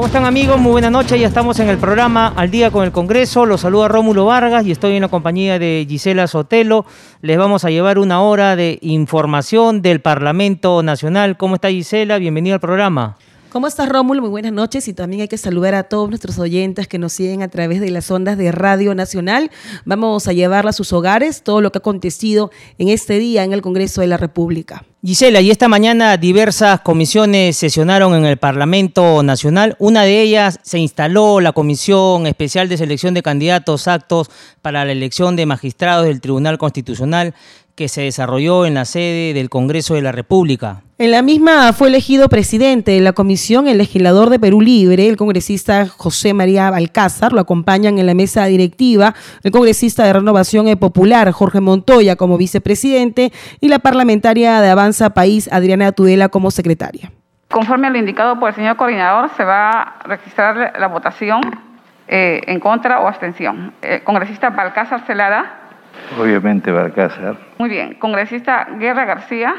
¿Cómo están amigos? Muy buenas noches, ya estamos en el programa Al Día con el Congreso. Los saluda Rómulo Vargas y estoy en la compañía de Gisela Sotelo. Les vamos a llevar una hora de información del Parlamento Nacional. ¿Cómo está Gisela? Bienvenida al programa. ¿Cómo estás, Rómulo? Muy buenas noches y también hay que saludar a todos nuestros oyentes que nos siguen a través de las ondas de Radio Nacional. Vamos a llevarla a sus hogares todo lo que ha acontecido en este día en el Congreso de la República. Gisela, y esta mañana diversas comisiones sesionaron en el Parlamento Nacional. Una de ellas se instaló la Comisión Especial de Selección de Candidatos Actos para la elección de magistrados del Tribunal Constitucional que se desarrolló en la sede del Congreso de la República. En la misma fue elegido presidente de la comisión el legislador de Perú Libre, el congresista José María Alcázar, lo acompañan en la mesa directiva el congresista de Renovación Popular Jorge Montoya como vicepresidente y la parlamentaria de Avanza País Adriana Tudela como secretaria. Conforme a lo indicado por el señor coordinador, se va a registrar la votación eh, en contra o abstención. Eh, congresista Balcázar Celada. Obviamente Balcázar. Muy bien. Congresista Guerra García.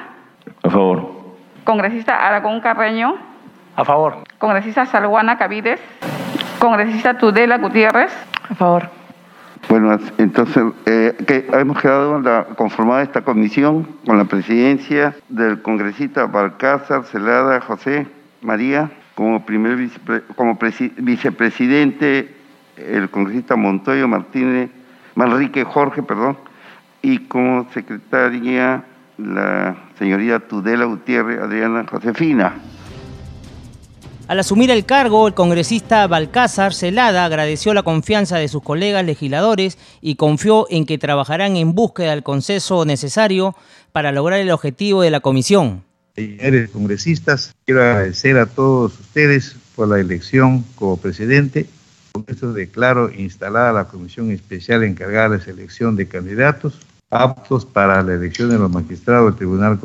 A favor. Congresista Aragón Carreño. A favor. Congresista Salguana Cavides. Congresista Tudela Gutiérrez. A favor. Bueno, entonces eh, que hemos quedado la, conformada esta comisión con la presidencia del congresista Balcázar Celada José María, como primer vicepre, como vicepresidente el congresista Montoyo Martínez Manrique Jorge, perdón, y como secretaria la señorita Tudela Gutiérrez Adriana Josefina. Al asumir el cargo, el congresista Balcázar Celada agradeció la confianza de sus colegas legisladores y confió en que trabajarán en búsqueda del consenso necesario para lograr el objetivo de la comisión. Señores congresistas, quiero agradecer a todos ustedes por la elección como presidente con esto declaro instalada la comisión especial encargada de la selección de candidatos aptos para la elección de los magistrados del Tribunal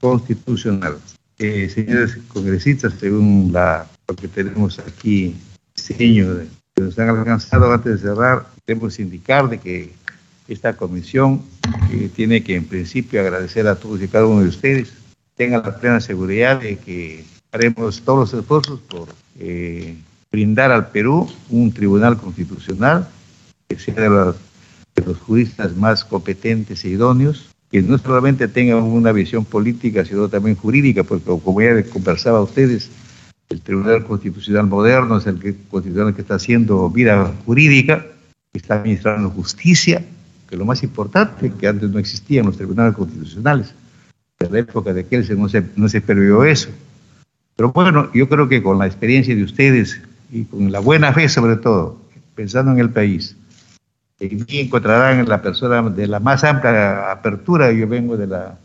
Constitucional. Eh, señores congresistas, según lo que tenemos aquí, diseño de, que nos han alcanzado antes de cerrar, debemos indicar de que esta comisión eh, tiene que en principio agradecer a todos y cada uno de ustedes, tengan la plena seguridad de que haremos todos los esfuerzos por eh, brindar al Perú un tribunal constitucional que sea de los, juristas más competentes e idóneos, que no solamente tenga una visión política, sino también jurídica, porque como ya conversaba a ustedes, el Tribunal Constitucional moderno es el que, constitucional que está haciendo vida jurídica, que está administrando justicia, que lo más importante, que antes no existían los tribunales constitucionales. En la época de Kelsen no se, no se previó eso. Pero bueno, yo creo que con la experiencia de ustedes, y con la buena fe sobre todo, pensando en el país. Y encontrarán en la persona de la más amplia apertura, yo vengo de, la,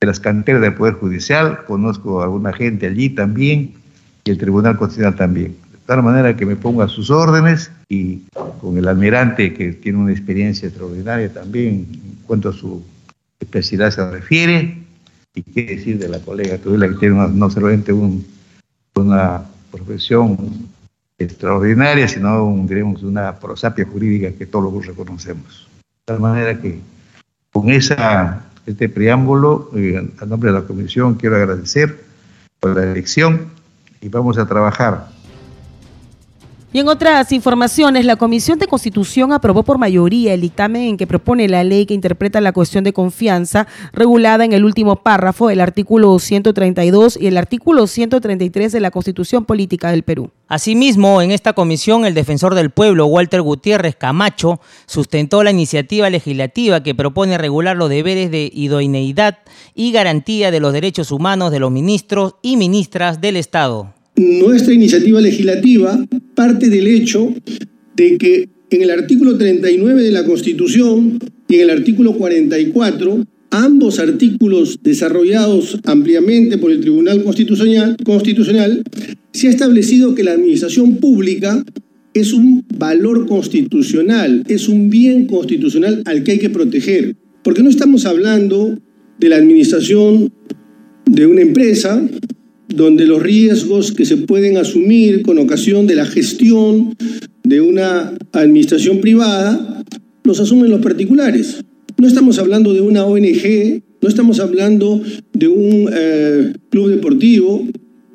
de las canteras del Poder Judicial, conozco a alguna gente allí también, y el Tribunal Constitucional también. De tal manera que me pongo a sus órdenes y con el almirante que tiene una experiencia extraordinaria también en cuanto a su especialidad se refiere, y qué decir de la colega Tudela, que tiene no solamente un, una profesión extraordinaria, sino diremos, una prosapia jurídica que todos reconocemos. De tal manera que con esa, este preámbulo, eh, a nombre de la Comisión, quiero agradecer por la elección y vamos a trabajar y en otras informaciones, la Comisión de Constitución aprobó por mayoría el dictamen en que propone la ley que interpreta la cuestión de confianza regulada en el último párrafo del artículo 132 y el artículo 133 de la Constitución Política del Perú. Asimismo, en esta comisión, el defensor del pueblo, Walter Gutiérrez Camacho, sustentó la iniciativa legislativa que propone regular los deberes de idoneidad y garantía de los derechos humanos de los ministros y ministras del Estado nuestra iniciativa legislativa parte del hecho de que en el artículo 39 de la Constitución y en el artículo 44, ambos artículos desarrollados ampliamente por el Tribunal Constitucional, Constitucional se ha establecido que la administración pública es un valor constitucional, es un bien constitucional al que hay que proteger. Porque no estamos hablando de la administración de una empresa donde los riesgos que se pueden asumir con ocasión de la gestión de una administración privada los asumen los particulares. No estamos hablando de una ONG, no estamos hablando de un eh, club deportivo,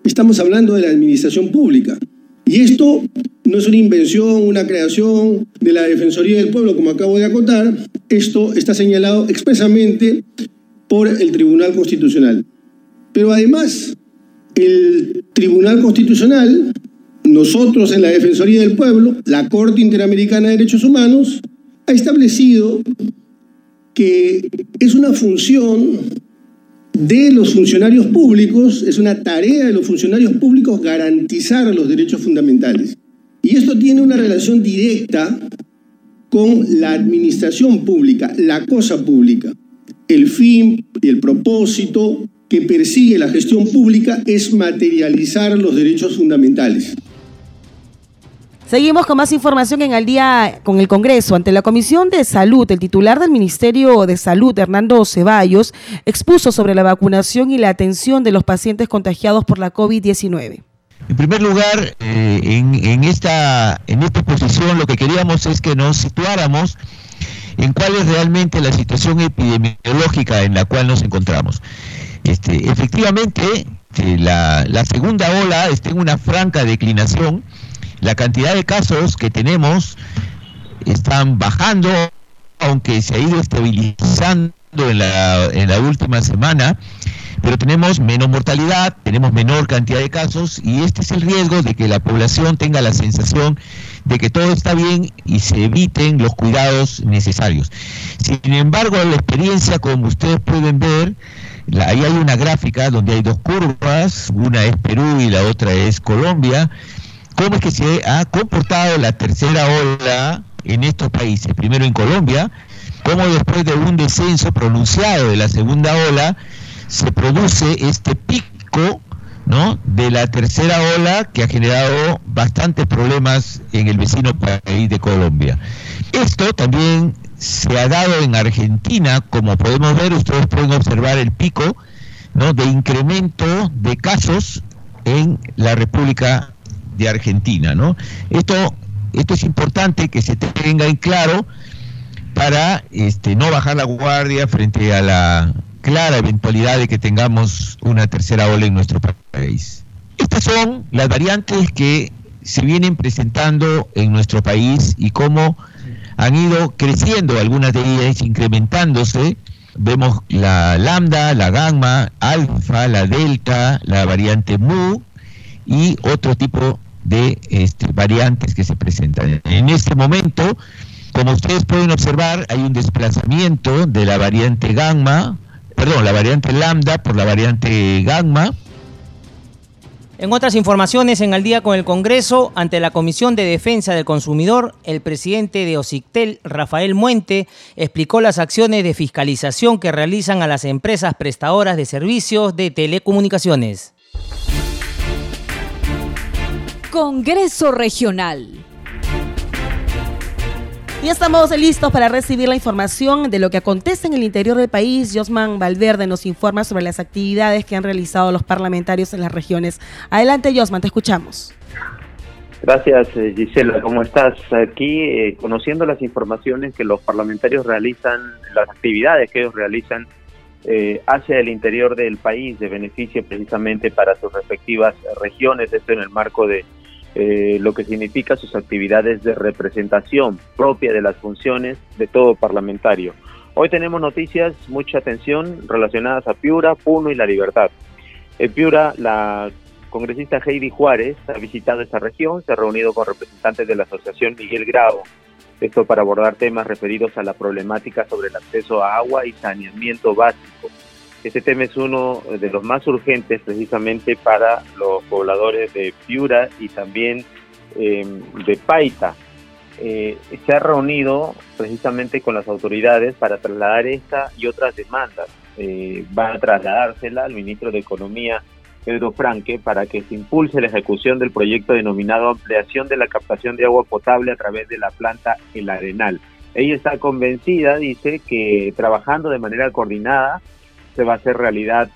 estamos hablando de la administración pública. Y esto no es una invención, una creación de la Defensoría del Pueblo, como acabo de acotar, esto está señalado expresamente por el Tribunal Constitucional. Pero además, el Tribunal Constitucional, nosotros en la Defensoría del Pueblo, la Corte Interamericana de Derechos Humanos, ha establecido que es una función de los funcionarios públicos, es una tarea de los funcionarios públicos garantizar los derechos fundamentales. Y esto tiene una relación directa con la administración pública, la cosa pública. El fin y el propósito que persigue la gestión pública es materializar los derechos fundamentales. Seguimos con más información en el día con el Congreso. Ante la Comisión de Salud, el titular del Ministerio de Salud, Hernando Ceballos, expuso sobre la vacunación y la atención de los pacientes contagiados por la COVID-19. En primer lugar, eh, en, esta, en esta exposición lo que queríamos es que nos situáramos en cuál es realmente la situación epidemiológica en la cual nos encontramos. Este, efectivamente, la, la segunda ola está en una franca declinación la cantidad de casos que tenemos están bajando, aunque se ha ido estabilizando en la, en la última semana, pero tenemos menos mortalidad, tenemos menor cantidad de casos y este es el riesgo de que la población tenga la sensación de que todo está bien y se eviten los cuidados necesarios. Sin embargo, la experiencia, como ustedes pueden ver, ahí hay una gráfica donde hay dos curvas, una es Perú y la otra es Colombia, cómo es que se ha comportado la tercera ola en estos países. Primero en Colombia, cómo después de un descenso pronunciado de la segunda ola, se produce este pico ¿no? de la tercera ola que ha generado bastantes problemas en el vecino país de Colombia. Esto también se ha dado en Argentina, como podemos ver, ustedes pueden observar el pico ¿no? de incremento de casos en la República de Argentina, ¿no? Esto, esto es importante que se tenga en claro para este, no bajar la guardia frente a la clara eventualidad de que tengamos una tercera ola en nuestro país. Estas son las variantes que se vienen presentando en nuestro país y cómo han ido creciendo algunas de ellas, incrementándose. Vemos la lambda, la gamma, alfa, la delta, la variante mu y otro tipo de este, variantes que se presentan. En este momento, como ustedes pueden observar, hay un desplazamiento de la variante gamma, perdón, la variante lambda por la variante gamma. En otras informaciones, en el día con el Congreso, ante la Comisión de Defensa del Consumidor, el presidente de OCICTEL, Rafael Muente, explicó las acciones de fiscalización que realizan a las empresas prestadoras de servicios de telecomunicaciones. Congreso Regional. Y estamos listos para recibir la información de lo que acontece en el interior del país. Josman Valverde nos informa sobre las actividades que han realizado los parlamentarios en las regiones. Adelante, Josman, te escuchamos. Gracias, eh, Gisela. ¿Cómo estás? Aquí eh, conociendo las informaciones que los parlamentarios realizan, las actividades que ellos realizan eh, hacia el interior del país de beneficio precisamente para sus respectivas regiones, esto en el marco de eh, lo que significa sus actividades de representación propia de las funciones de todo parlamentario. Hoy tenemos noticias, mucha atención relacionadas a Piura, Puno y La Libertad. En Piura, la congresista Heidi Juárez ha visitado esta región, se ha reunido con representantes de la Asociación Miguel Grau, esto para abordar temas referidos a la problemática sobre el acceso a agua y saneamiento básico. Este tema es uno de los más urgentes precisamente para los pobladores de Piura y también em, de Paita. Eh, se ha reunido precisamente con las autoridades para trasladar esta y otras demandas. Eh, van a trasladársela al ministro de Economía, Pedro Franque, para que se impulse la ejecución del proyecto denominado Ampliación de la captación de agua potable a través de la planta El Arenal. Ella está convencida, dice, que trabajando de manera coordinada se va a hacer realidad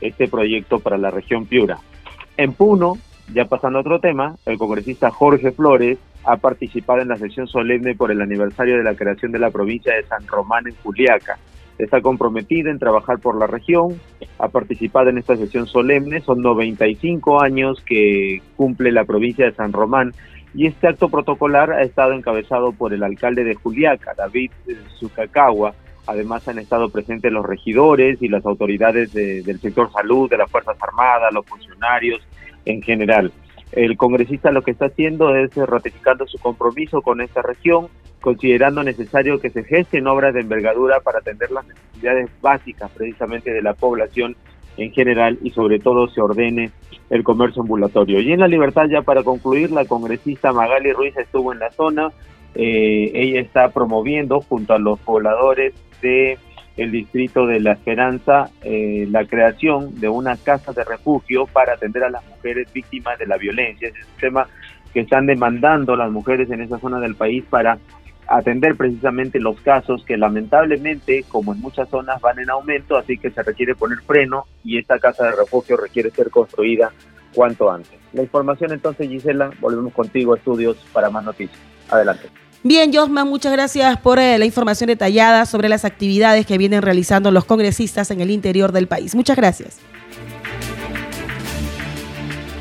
este proyecto para la región Piura. En Puno, ya pasando a otro tema, el congresista Jorge Flores ha participado en la sesión solemne por el aniversario de la creación de la provincia de San Román en Juliaca. Está comprometido en trabajar por la región, ha participado en esta sesión solemne, son 95 años que cumple la provincia de San Román y este acto protocolar ha estado encabezado por el alcalde de Juliaca, David Zucacagua. Además han estado presentes los regidores y las autoridades del sector salud, de las Fuerzas Armadas, los funcionarios en general. El congresista lo que está haciendo es ratificando su compromiso con esta región, considerando necesario que se gesten obras de envergadura para atender las necesidades básicas precisamente de la población en general y sobre todo se ordene el comercio ambulatorio. Y en la libertad, ya para concluir, la congresista Magali Ruiz estuvo en la zona, eh, ella está promoviendo junto a los pobladores de el distrito de La Esperanza eh, la creación de una casa de refugio para atender a las mujeres víctimas de la violencia. Es un tema que están demandando las mujeres en esa zona del país para atender precisamente los casos que lamentablemente, como en muchas zonas, van en aumento, así que se requiere poner freno y esta casa de refugio requiere ser construida cuanto antes. La información entonces, Gisela, volvemos contigo a estudios para más noticias. Adelante. Bien, Josma, muchas gracias por eh, la información detallada sobre las actividades que vienen realizando los congresistas en el interior del país. Muchas gracias.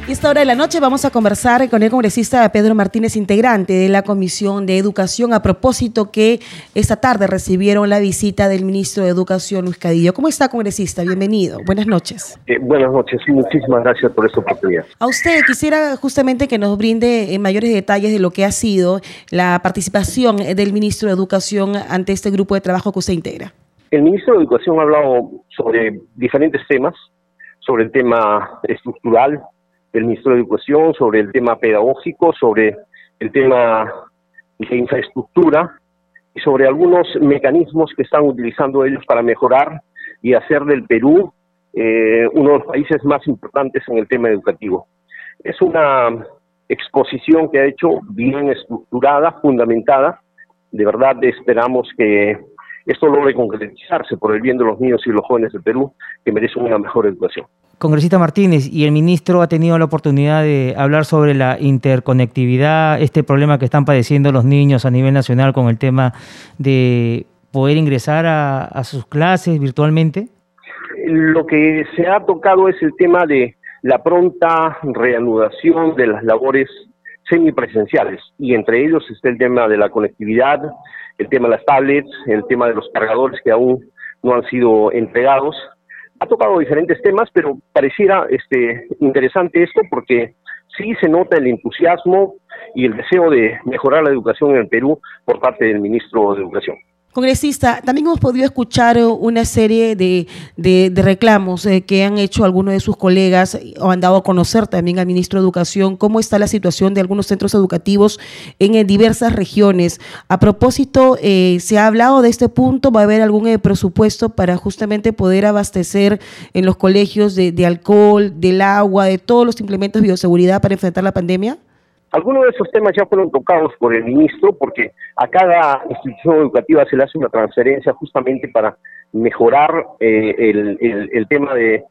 Y esta hora de la noche vamos a conversar con el congresista Pedro Martínez, integrante de la Comisión de Educación, a propósito que esta tarde recibieron la visita del ministro de Educación, Luis Cadillo. ¿Cómo está, congresista? Bienvenido. Buenas noches. Eh, buenas noches y muchísimas gracias por esta oportunidad. A usted quisiera justamente que nos brinde en mayores detalles de lo que ha sido la participación del ministro de Educación ante este grupo de trabajo que usted integra. El ministro de Educación ha hablado sobre diferentes temas, sobre el tema estructural, del ministro de Educación sobre el tema pedagógico, sobre el tema de infraestructura y sobre algunos mecanismos que están utilizando ellos para mejorar y hacer del Perú eh, uno de los países más importantes en el tema educativo. Es una exposición que ha hecho bien estructurada, fundamentada. De verdad esperamos que esto logre concretizarse por el bien de los niños y los jóvenes del Perú que merecen una mejor educación. Congresista Martínez, y el ministro ha tenido la oportunidad de hablar sobre la interconectividad, este problema que están padeciendo los niños a nivel nacional con el tema de poder ingresar a, sus clases virtualmente. Lo que se ha tocado es el tema de la pronta reanudación de las labores semipresenciales y entre ellos está el tema de la conectividad, el tema de las tablets, el tema de los cargadores que aún no han sido entregados ha tocado diferentes temas, pero pareciera este, interesante esto porque sí se nota el entusiasmo y el deseo de mejorar la educación en el Perú por parte del ministro de Educación. Congresista, también hemos podido escuchar una serie de, reclamos eh, que han hecho algunos de sus colegas o han dado a conocer también al ministro de Educación cómo está la situación de algunos centros educativos en, eh, diversas regiones. A propósito, eh, ¿se ha hablado de este punto? ¿Va a haber algún presupuesto para justamente poder abastecer en los colegios de, de alcohol, del agua, de todos los implementos de bioseguridad para enfrentar la pandemia? Algunos de esos temas ya fueron tocados por el ministro porque a cada institución educativa se le hace una transferencia justamente para mejorar eh, el, tema de,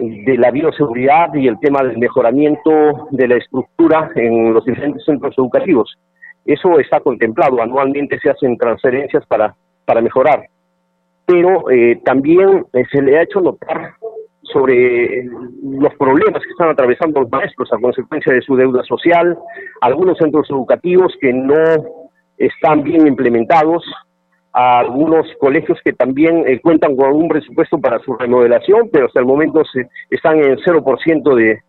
la bioseguridad y el tema del mejoramiento de la estructura en los diferentes centros educativos. Eso está contemplado, anualmente se hacen transferencias para, para mejorar. Pero eh, también eh, se le ha hecho notar sobre los problemas que están atravesando los maestros a consecuencia de su deuda social, algunos centros educativos que no están bien implementados, algunos colegios que también eh, cuentan con un presupuesto para su remodelación, pero hasta el momento se, están en 0% de,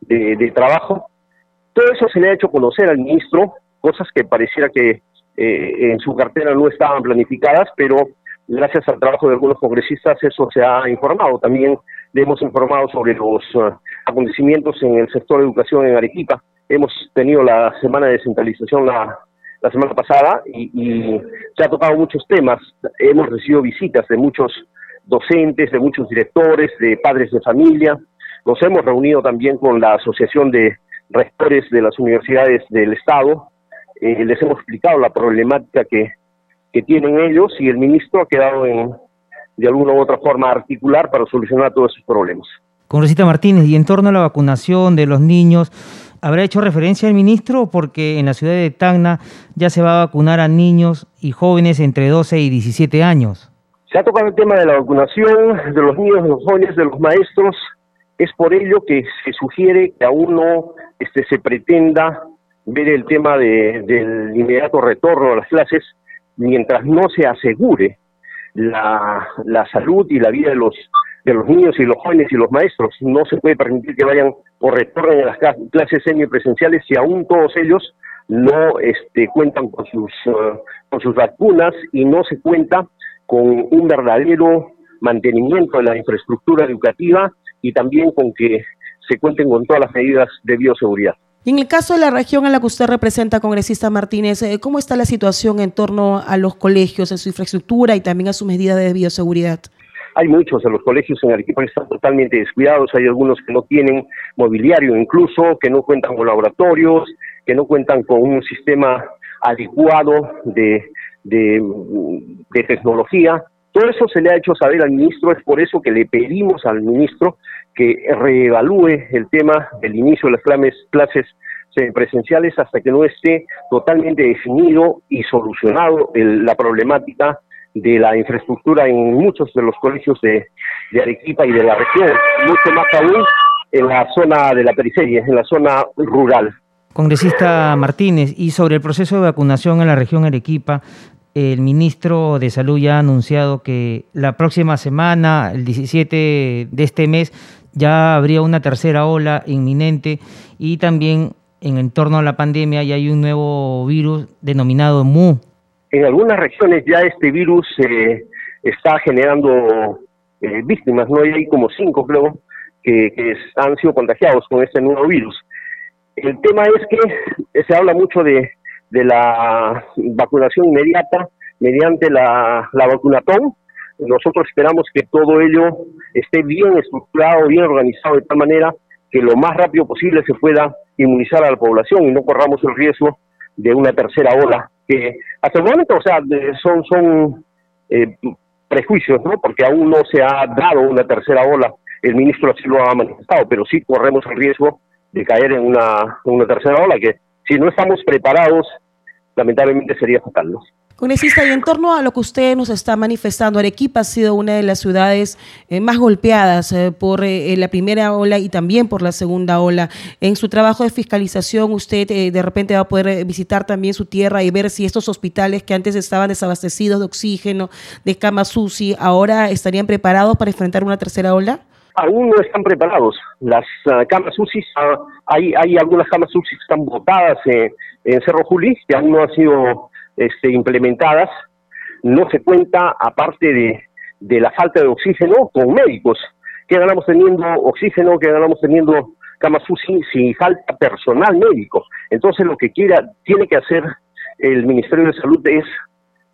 de, de, trabajo. Todo eso se le ha hecho conocer al ministro, cosas que pareciera que eh, en su cartera no estaban planificadas, pero gracias al trabajo de algunos congresistas eso se ha informado. También hemos informado sobre los uh, acontecimientos en el sector de educación en Arequipa. Hemos tenido la semana de descentralización la, semana pasada y, se ha tocado muchos temas. Hemos recibido visitas de muchos docentes, de muchos directores, de padres de familia, Nos hemos reunido también con la Asociación de Rectores de las Universidades del Estado. Eh, les hemos explicado la problemática que tienen ellos y el ministro ha quedado en, de alguna u otra forma articular para solucionar todos esos problemas. Congresista Martínez, y en torno a la vacunación de los niños, ¿habrá hecho referencia el ministro? Porque en la ciudad de Tacna ya se va a vacunar a niños y jóvenes entre 12 y 17 años. Se ha tocado el tema de la vacunación de los niños, de los jóvenes, de los maestros. Es por ello que se sugiere que aún no este, se pretenda ver el tema de, del inmediato retorno a las clases mientras no se asegure la, la salud y la vida de los de los niños y los jóvenes y los maestros. No se puede permitir que vayan o retornen a las clases semipresenciales si aún todos ellos no este, cuentan con sus, uh, con sus vacunas y no se cuenta con un verdadero mantenimiento de la infraestructura educativa y también con que se cuenten con todas las medidas de bioseguridad. Y en el caso de la región en la que usted representa, congresista Martínez, eh, ¿cómo está la situación en torno a los colegios, en su infraestructura y también a sus medidas de bioseguridad? Hay muchos de los colegios en Arequipa que están totalmente descuidados, hay algunos que no tienen mobiliario incluso, que no cuentan con laboratorios, que no cuentan con un sistema adecuado de, tecnología. Todo eso se le ha hecho saber al ministro, es por eso que le pedimos al ministro que reevalúe el tema del inicio de las clases presenciales hasta que no esté totalmente definido y solucionado la problemática de la infraestructura en muchos de los colegios de, Arequipa y de la región, mucho más aún en la zona de la periferia, en la zona rural. Congresista Martínez, y sobre el proceso de vacunación en la región Arequipa, el ministro de Salud ya ha anunciado que la próxima semana, el 17 de este mes, ya habría una tercera ola inminente y también en torno a la pandemia ya hay un nuevo virus denominado MU, en algunas regiones ya este virus eh, está generando eh, víctimas, ¿no? hay como cinco, creo, que, han sido contagiados con este nuevo virus. El tema es que se habla mucho de, la vacunación inmediata mediante la, la vacunatón. Nosotros esperamos que todo ello esté bien estructurado, bien organizado, de tal manera que lo más rápido posible se pueda inmunizar a la población y no corramos el riesgo de una tercera ola que hasta el momento, o sea, son, son eh, prejuicios, ¿no? Porque aún no se ha dado una tercera ola. El ministro así lo ha manifestado, pero sí corremos el riesgo de caer en una, una tercera ola que si no estamos preparados, lamentablemente sería fatal. Congresista, y en torno a lo que usted nos está manifestando, Arequipa ha sido una de las ciudades eh, más golpeadas eh, por eh, la primera ola y también por la segunda ola. En su trabajo de fiscalización, usted de repente va a poder visitar también su tierra y ver si estos hospitales que antes estaban desabastecidos de oxígeno, de camas UCI, ahora estarían preparados para enfrentar una tercera ola. Aún no están preparados. Las ah, camas UCI, ah, hay, algunas camas UCI que están botadas en Cerro Juli, que aún no han sido este, implementadas, no se cuenta, aparte de, de la falta de oxígeno, con médicos. que ganamos teniendo oxígeno? que ganamos teniendo camas UCI si falta personal médico? Entonces lo que quiera, tiene que hacer el Ministerio de Salud es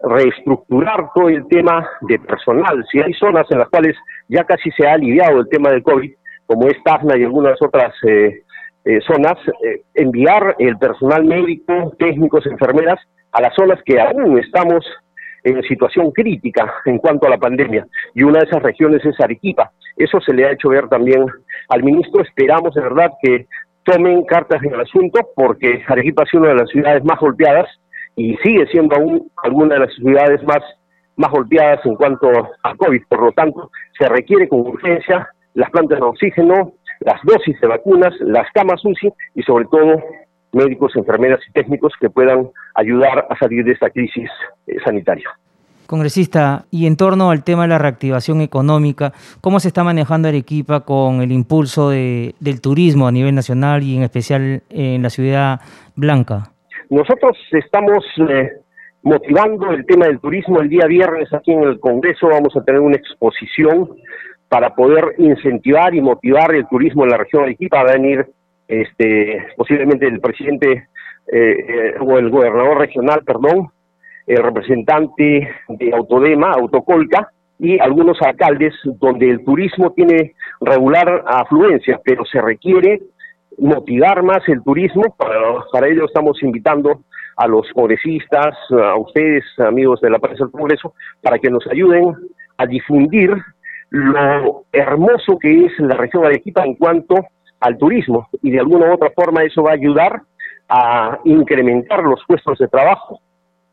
reestructurar todo el tema de personal. Si hay zonas en las cuales ya casi se ha aliviado el tema del COVID, como es Tacna y algunas otras eh, eh, zonas, eh, enviar el personal médico, técnicos, enfermeras a las zonas que aún estamos en situación crítica en cuanto a la pandemia. Y una de esas regiones es Arequipa. Eso se le ha hecho ver también al ministro. Esperamos de verdad que tomen cartas en el asunto porque Arequipa sido una de las ciudades más golpeadas y sigue siendo aún alguna de las ciudades más, más golpeadas en cuanto a COVID. Por lo tanto, se requiere con urgencia las plantas de oxígeno, las dosis de vacunas, las camas UCI y sobre todo médicos, enfermeras y técnicos que puedan ayudar a salir de esta crisis eh, sanitaria. Congresista, y en torno al tema de la reactivación económica, ¿cómo se está manejando Arequipa con el impulso de, del turismo a nivel nacional y en especial en la ciudad blanca? Nosotros estamos eh, motivando el tema del turismo. El día viernes aquí en el Congreso vamos a tener una exposición para poder incentivar y motivar el turismo en la región de Arequipa. Va a venir este, posiblemente el presidente eh, eh, o el gobernador regional, perdón, el representante de Autodema, Autocolca, y algunos alcaldes donde el turismo tiene regular afluencias, pero se requiere motivar más el turismo. Para, para ello estamos invitando a los congresistas, a ustedes, amigos de la prensa del Congreso, para que nos ayuden a difundir lo hermoso que es la región de Arequipa en cuanto al turismo y de alguna u otra forma eso va a ayudar a incrementar los puestos de trabajo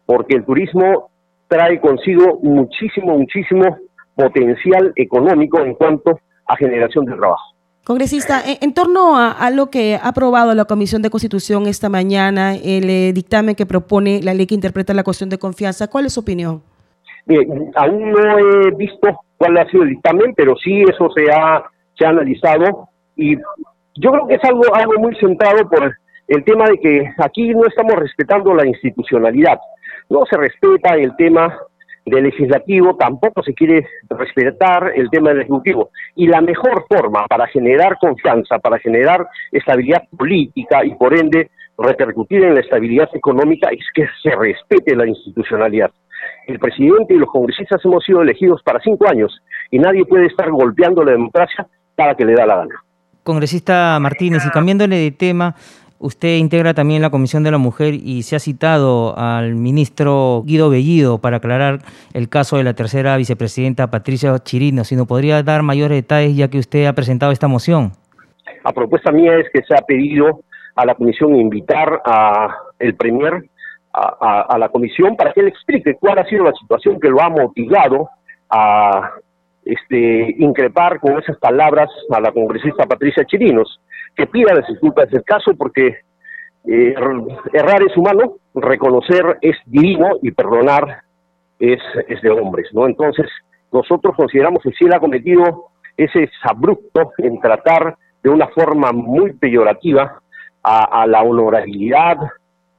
porque el turismo trae consigo muchísimo, muchísimo potencial económico en cuanto a generación de trabajo. Congresista, en, torno a, lo que ha aprobado la Comisión de Constitución esta mañana, el eh, dictamen que propone la ley que interpreta la cuestión de confianza, ¿cuál es su opinión? aún no he visto cuál ha sido el dictamen, pero sí eso se ha, se ha analizado y yo creo que es algo, algo muy centrado por el tema de que aquí no estamos respetando la institucionalidad, no se respeta el tema del legislativo, tampoco se quiere respetar el tema del ejecutivo. Y la mejor forma para generar confianza, para generar estabilidad política y por ende repercutir en la estabilidad económica es que se respete la institucionalidad. El presidente y los congresistas hemos sido elegidos para cinco años y nadie puede estar golpeando la democracia para que le da la gana. Congresista Martínez, y cambiándole de tema, Usted integra también la Comisión de la Mujer y se ha citado al ministro Guido Bellido para aclarar el caso de la tercera vicepresidenta Patricia Chirino. Si nos podría dar mayores detalles ya que usted ha presentado esta moción. La propuesta mía es que se ha pedido a la comisión invitar a el premier a, la comisión para que él explique cuál ha sido la situación que lo ha motivado a este, increpar con esas palabras a la congresista Patricia Chirinos que pida disculpas del caso porque eh, errar es humano, reconocer es divino y perdonar es, es de hombres, ¿no? Entonces, nosotros consideramos que si él ha cometido ese abrupto en tratar de una forma muy peyorativa a, la honorabilidad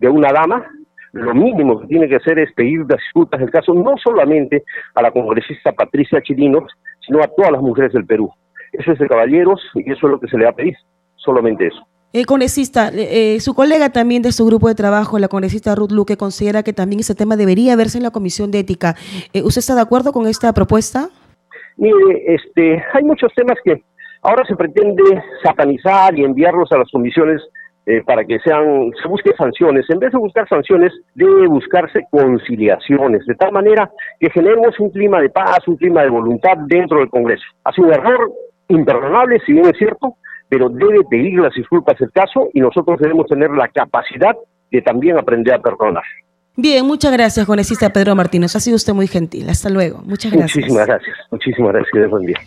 de una dama, lo mínimo que tiene que hacer es pedir disculpas del caso no solamente a la congresista Patricia Chirinos, sino a todas las mujeres del Perú. Eso es de caballeros y eso es lo que se le va a pedir solamente eso. El congresista, eh, su colega también de su grupo de trabajo, la congresista Ruth Luque, considera que también ese tema debería verse en la Comisión de Ética. Eh, ¿Usted está de acuerdo con esta propuesta? Mire, este, hay muchos temas que ahora se pretende satanizar y enviarlos a las comisiones eh, para que sean, se busquen sanciones. En vez de buscar sanciones, debe buscarse conciliaciones, de tal manera que generemos un clima de paz, un clima de voluntad dentro del Congreso. Ha sido un error imperdonable, si bien es cierto, pero debe pedir las disculpas el caso y nosotros debemos tener la capacidad de también aprender a perdonar. Bien, muchas gracias, congresista Pedro Martínez. Ha sido usted muy gentil. Hasta luego. Muchas gracias. Muchísimas gracias. Muchísimas gracias. Buen día.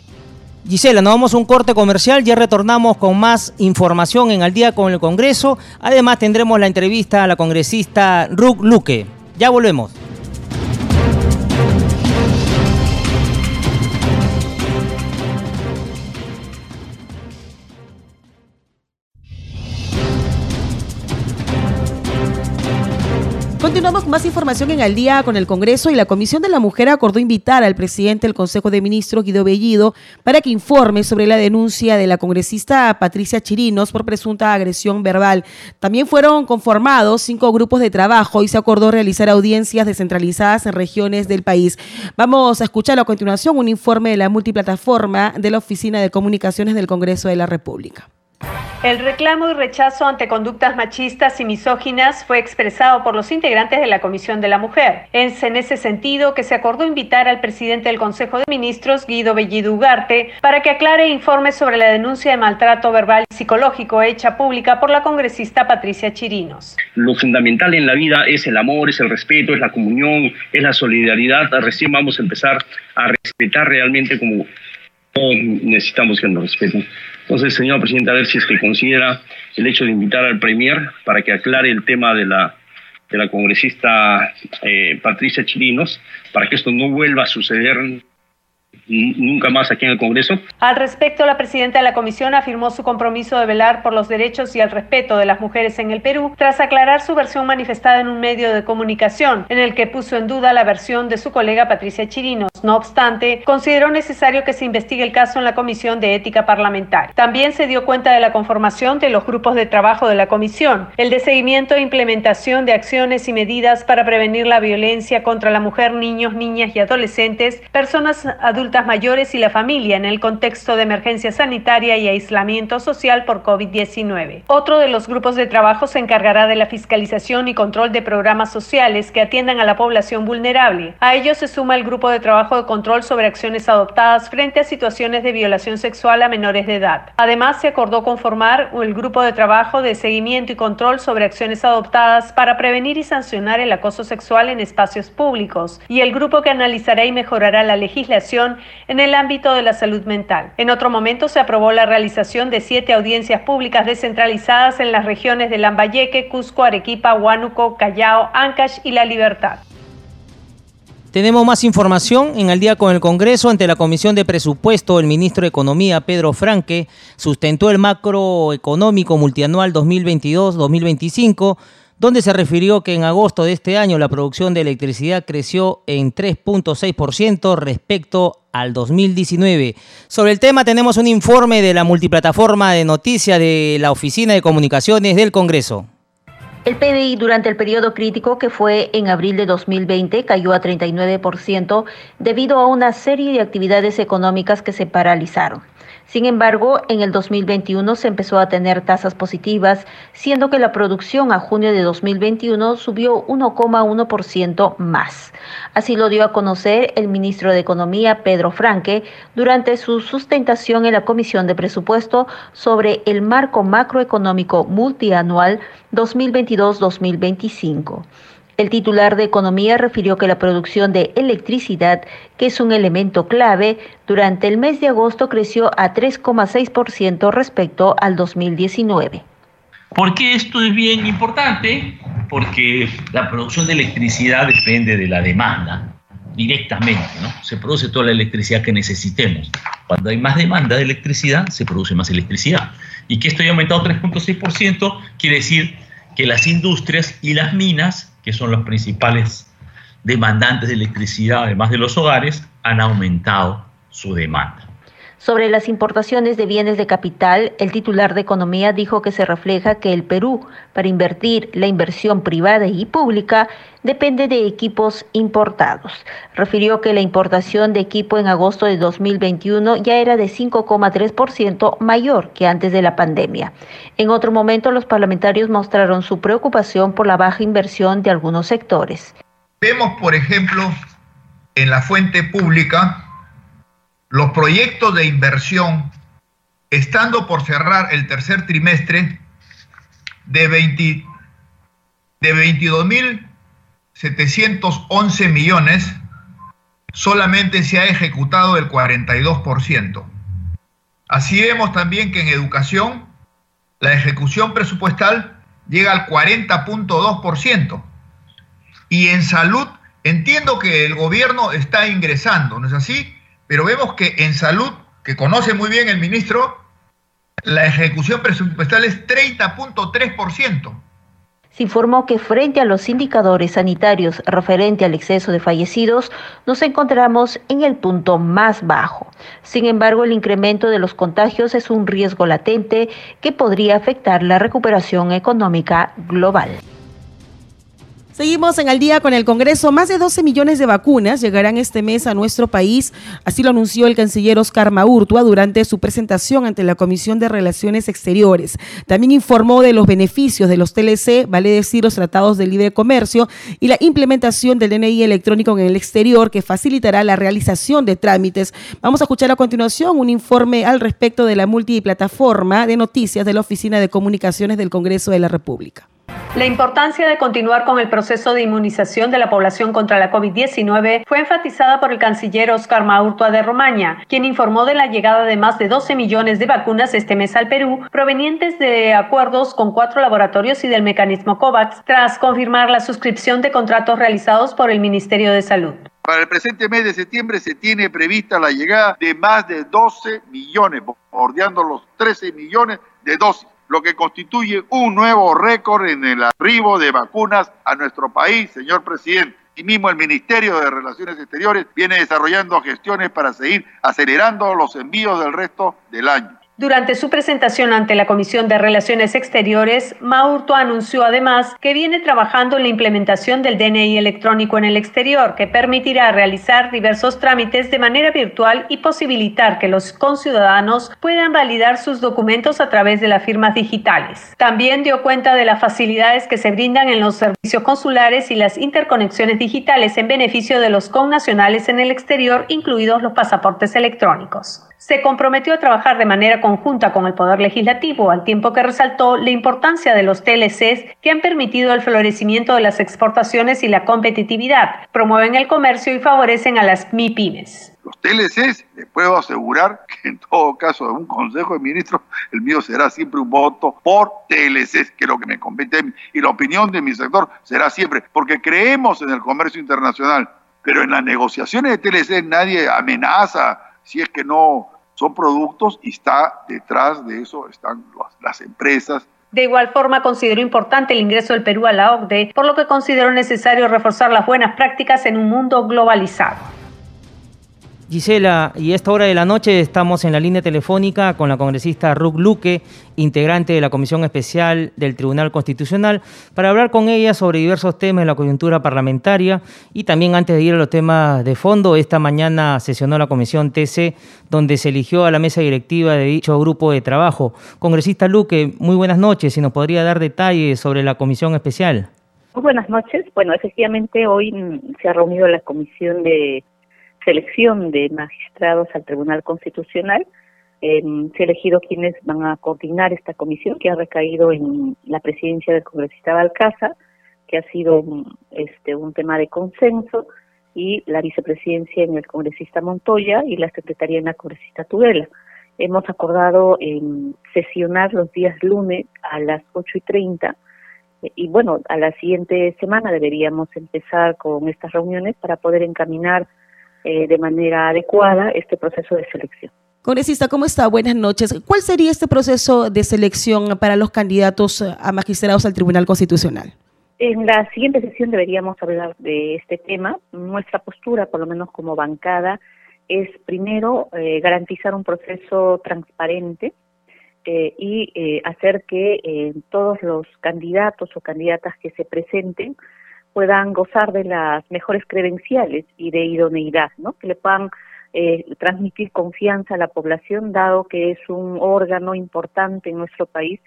Gisela, nos vamos a un corte comercial, ya retornamos con más información en Al día con el Congreso. Además tendremos la entrevista a la congresista Ruth Luque. Ya volvemos. Continuamos con más información en el día con el Congreso y la Comisión de la Mujer acordó invitar al presidente del Consejo de Ministros, Guido Bellido, para que informe sobre la denuncia de la congresista Patricia Chirinos por presunta agresión verbal. También fueron conformados cinco grupos de trabajo y se acordó realizar audiencias descentralizadas en regiones del país. Vamos a escuchar a continuación un informe de la multiplataforma de la Oficina de Comunicaciones del Congreso de la República. El reclamo y rechazo ante conductas machistas y misóginas fue expresado por los integrantes de la Comisión de la Mujer. Es en ese sentido que se acordó invitar al presidente del Consejo de Ministros, Guido Bellido Ugarte, para que aclare e informe sobre la denuncia de maltrato verbal y psicológico hecha pública por la congresista Patricia Chirinos. Lo fundamental en la vida es el amor, es el respeto, es la comunión, es la solidaridad. Recién vamos a empezar a respetar realmente como necesitamos que nos respeten. Entonces, señor presidente, a ver si es que considera el hecho de invitar al Premier para que aclare el tema de la, de la congresista eh, Patricia Chirinos, para que esto no vuelva a suceder nunca más aquí en el Congreso. Al respecto, la presidenta de la comisión afirmó su compromiso de velar por los derechos y el respeto de las mujeres en el Perú, tras aclarar su versión manifestada en un medio de comunicación, en el que puso en duda la versión de su colega Patricia Chirinos. No obstante, consideró necesario que se investigue el caso en la Comisión de Ética Parlamentaria. También se dio cuenta de la conformación de los grupos de trabajo de la comisión, el de seguimiento e implementación de acciones y medidas para prevenir la violencia contra la mujer, niños, niñas y adolescentes, personas adultas adultas mayores y la familia en el contexto de emergencia sanitaria y aislamiento social por COVID-19. Otro de los grupos de trabajo se encargará de la fiscalización y control de programas sociales que atiendan a la población vulnerable. A ello se suma el grupo de trabajo de control sobre acciones adoptadas frente a situaciones de violación sexual a menores de edad. Además, se acordó conformar el grupo de trabajo de seguimiento y control sobre acciones adoptadas para prevenir y sancionar el acoso sexual en espacios públicos y el grupo que analizará y mejorará la legislación en el ámbito de la salud mental. En otro momento se aprobó la realización de siete audiencias públicas descentralizadas en las regiones de Lambayeque, Cusco, Arequipa, Huánuco, Callao, Ancash y La Libertad. Tenemos más información en el día con el Congreso. Ante la Comisión de Presupuesto, el ministro de Economía, Pedro Franque, sustentó el macroeconómico multianual 2022-2025 donde se refirió que en agosto de este año la producción de electricidad creció en 3.6% respecto al 2019. Sobre el tema tenemos un informe de la multiplataforma de noticias de la Oficina de Comunicaciones del Congreso. El PBI durante el periodo crítico que fue en abril de 2020 cayó a 39% debido a una serie de actividades económicas que se paralizaron. Sin embargo, en el 2021 se empezó a tener tasas positivas, siendo que la producción a junio de 2021 subió 1,1% más. Así lo dio a conocer el ministro de Economía, Pedro Franque, durante su sustentación en la Comisión de Presupuesto sobre el marco macroeconómico multianual 2022-2025. El titular de Economía refirió que la producción de electricidad, que es un elemento clave, durante el mes de agosto creció a 3,6% respecto al 2019. ¿Por qué esto es bien importante? Porque la producción de electricidad depende de la demanda directamente, ¿no? Se produce toda la electricidad que necesitemos. Cuando hay más demanda de electricidad, se produce más electricidad. Y que esto haya aumentado 3.6% quiere decir que las industrias y las minas que son los principales demandantes de electricidad, además de los hogares, han aumentado su demanda. Sobre las importaciones de bienes de capital, el titular de Economía dijo que se refleja que el Perú, para invertir la inversión privada y pública, depende de equipos importados. Refirió que la importación de equipo en agosto de 2021 ya era de 5,3% mayor que antes de la pandemia. En otro momento, los parlamentarios mostraron su preocupación por la baja inversión de algunos sectores. Vemos, por ejemplo, en la fuente pública, los proyectos de inversión, estando por cerrar el tercer trimestre, de, 20, de 22.711 millones, solamente se ha ejecutado el 42%. Así vemos también que en educación la ejecución presupuestal llega al 40.2%. Y en salud, entiendo que el gobierno está ingresando, ¿no es así? Pero vemos que en salud, que conoce muy bien el ministro, la ejecución presupuestal es 30.3%. Se informó que frente a los indicadores sanitarios referente al exceso de fallecidos, nos encontramos en el punto más bajo. Sin embargo, el incremento de los contagios es un riesgo latente que podría afectar la recuperación económica global. Seguimos en el día con el Congreso. Más de 12 millones de vacunas llegarán este mes a nuestro país. Así lo anunció el canciller Oscar Maurtua durante su presentación ante la Comisión de Relaciones Exteriores. También informó de los beneficios de los TLC, vale decir los tratados de libre comercio, y la implementación del DNI electrónico en el exterior que facilitará la realización de trámites. Vamos a escuchar a continuación un informe al respecto de la multiplataforma de noticias de la Oficina de Comunicaciones del Congreso de la República. La importancia de continuar con el proceso de inmunización de la población contra la COVID-19 fue enfatizada por el canciller Oscar Maurtua de Romaña, quien informó de la llegada de más de 12 millones de vacunas este mes al Perú, provenientes de acuerdos con cuatro laboratorios y del mecanismo COVAX, tras confirmar la suscripción de contratos realizados por el Ministerio de Salud. Para el presente mes de septiembre se tiene prevista la llegada de más de 12 millones, bordeando los 13 millones de dosis lo que constituye un nuevo récord en el arribo de vacunas a nuestro país, señor presidente. mismo el Ministerio de Relaciones Exteriores viene desarrollando gestiones para seguir acelerando los envíos del resto del año. Durante su presentación ante la Comisión de Relaciones Exteriores, Maurto anunció además que viene trabajando en la implementación del DNI electrónico en el exterior, que permitirá realizar diversos trámites de manera virtual y posibilitar que los conciudadanos puedan validar sus documentos a través de las firmas digitales. También dio cuenta de las facilidades que se brindan en los servicios consulares y las interconexiones digitales en beneficio de los connacionales en el exterior, incluidos los pasaportes electrónicos se comprometió a trabajar de manera conjunta con el Poder Legislativo, al tiempo que resaltó la importancia de los TLCs que han permitido el florecimiento de las exportaciones y la competitividad, promueven el comercio y favorecen a las MIPIMES. Los TLCs, les puedo asegurar que en todo caso de un Consejo de Ministros, el mío será siempre un voto por TLCs, que es lo que me compete a mí. Y la opinión de mi sector será siempre, porque creemos en el comercio internacional, pero en las negociaciones de TLCs nadie amenaza si es que no son productos y está detrás de eso están las, empresas. De igual forma, consideró importante el ingreso del Perú a la OCDE, por lo que consideró necesario reforzar las buenas prácticas en un mundo globalizado. Gisela, y a esta hora de la noche estamos en la línea telefónica con la congresista Ruth Luque, integrante de la Comisión Especial del Tribunal Constitucional, para hablar con ella sobre diversos temas de la coyuntura parlamentaria y también antes de ir a los temas de fondo, esta mañana sesionó la Comisión TC, donde se eligió a la mesa directiva de dicho grupo de trabajo. Congresista Luque, muy buenas noches, si nos podría dar detalles sobre la Comisión Especial. Muy buenas noches. Bueno, efectivamente hoy se ha reunido la Comisión de selección de magistrados al Tribunal Constitucional. Eh, se ha elegido quienes van a coordinar esta comisión que ha recaído en la presidencia del congresista Balcaza, que ha sido este, un tema de consenso, y la vicepresidencia en el congresista Montoya y la secretaría en la congresista Tudela. Hemos acordado en sesionar los días lunes a las 8 y 30 y bueno, a la siguiente semana deberíamos empezar con estas reuniones para poder encaminar eh, de manera adecuada este proceso de selección. Congresista, ¿cómo está? Buenas noches. ¿Cuál sería este proceso de selección para los candidatos a magistrados al Tribunal Constitucional? En la siguiente sesión deberíamos hablar de este tema. Nuestra postura, por lo menos como bancada, es primero eh, garantizar un proceso transparente eh, y hacer que todos los candidatos o candidatas que se presenten puedan gozar de las mejores credenciales y de idoneidad, ¿no? Que le puedan eh, transmitir confianza a la población, dado que es un órgano importante en nuestro país